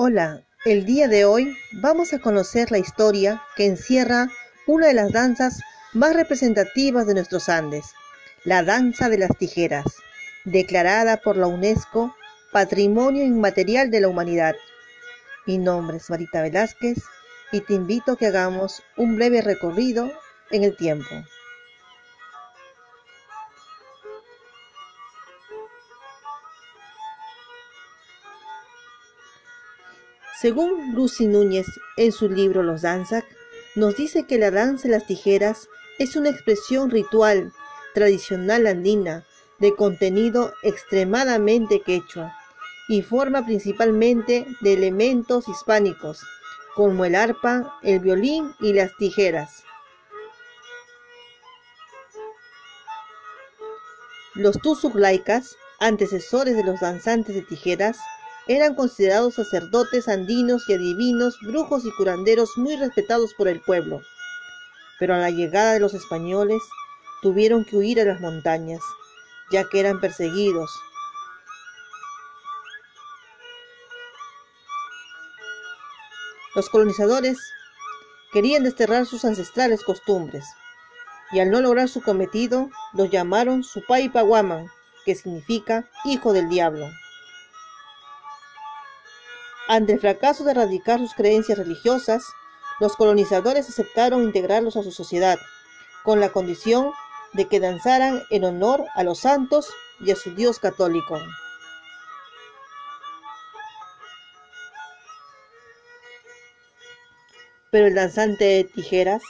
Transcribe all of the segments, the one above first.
Hola, el día de hoy vamos a conocer la historia que encierra una de las danzas más representativas de nuestros Andes, la danza de las tijeras, declarada por la UNESCO Patrimonio Inmaterial de la Humanidad. Mi nombre es Marita Velázquez y te invito a que hagamos un breve recorrido en el tiempo. Según Lucy Núñez en su libro Los Danzac, nos dice que la danza de las tijeras es una expresión ritual tradicional andina de contenido extremadamente quechua y forma principalmente de elementos hispánicos como el arpa, el violín y las tijeras. Los laicas, antecesores de los danzantes de tijeras, eran considerados sacerdotes andinos y adivinos, brujos y curanderos muy respetados por el pueblo. Pero a la llegada de los españoles tuvieron que huir a las montañas, ya que eran perseguidos. Los colonizadores querían desterrar sus ancestrales costumbres, y al no lograr su cometido, los llamaron Supaipaguaman, que significa hijo del diablo. Ante el fracaso de erradicar sus creencias religiosas, los colonizadores aceptaron integrarlos a su sociedad, con la condición de que danzaran en honor a los santos y a su Dios católico. Pero el danzante de tijeras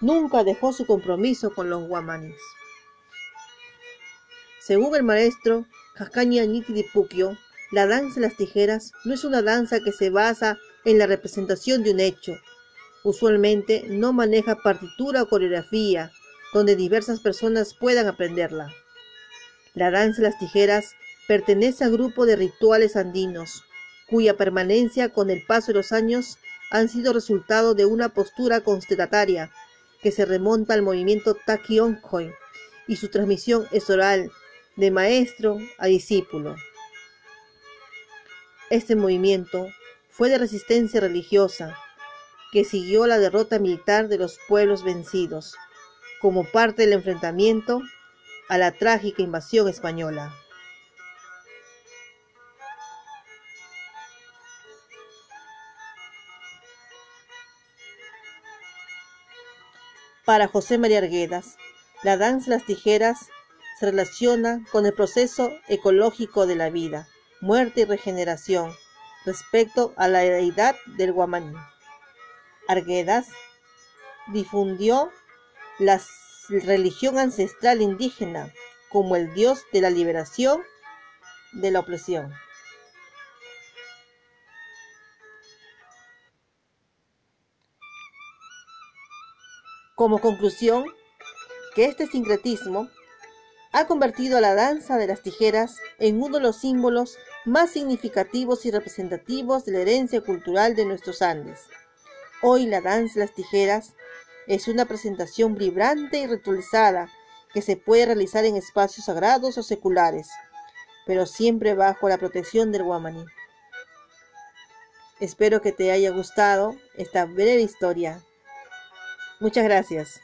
nunca dejó su compromiso con los guamanis. Según el maestro Jacaña Nitidipukio, la danza de las tijeras no es una danza que se basa en la representación de un hecho. Usualmente no maneja partitura o coreografía donde diversas personas puedan aprenderla. La danza de las tijeras pertenece al grupo de rituales andinos, cuya permanencia con el paso de los años han sido resultado de una postura constatataria que se remonta al movimiento Takyonkhoi y su transmisión es oral, de maestro a discípulo. Este movimiento fue de resistencia religiosa, que siguió la derrota militar de los pueblos vencidos, como parte del enfrentamiento a la trágica invasión española. Para José María Arguedas, la danza de las tijeras se relaciona con el proceso ecológico de la vida muerte y regeneración respecto a la deidad del guamaní. Arguedas difundió la religión ancestral indígena como el dios de la liberación de la opresión. Como conclusión, que este sincretismo ha convertido a la danza de las tijeras en uno de los símbolos más significativos y representativos de la herencia cultural de nuestros Andes. Hoy la danza de las tijeras es una presentación vibrante y ritualizada que se puede realizar en espacios sagrados o seculares, pero siempre bajo la protección del guamaní. Espero que te haya gustado esta breve historia. Muchas gracias.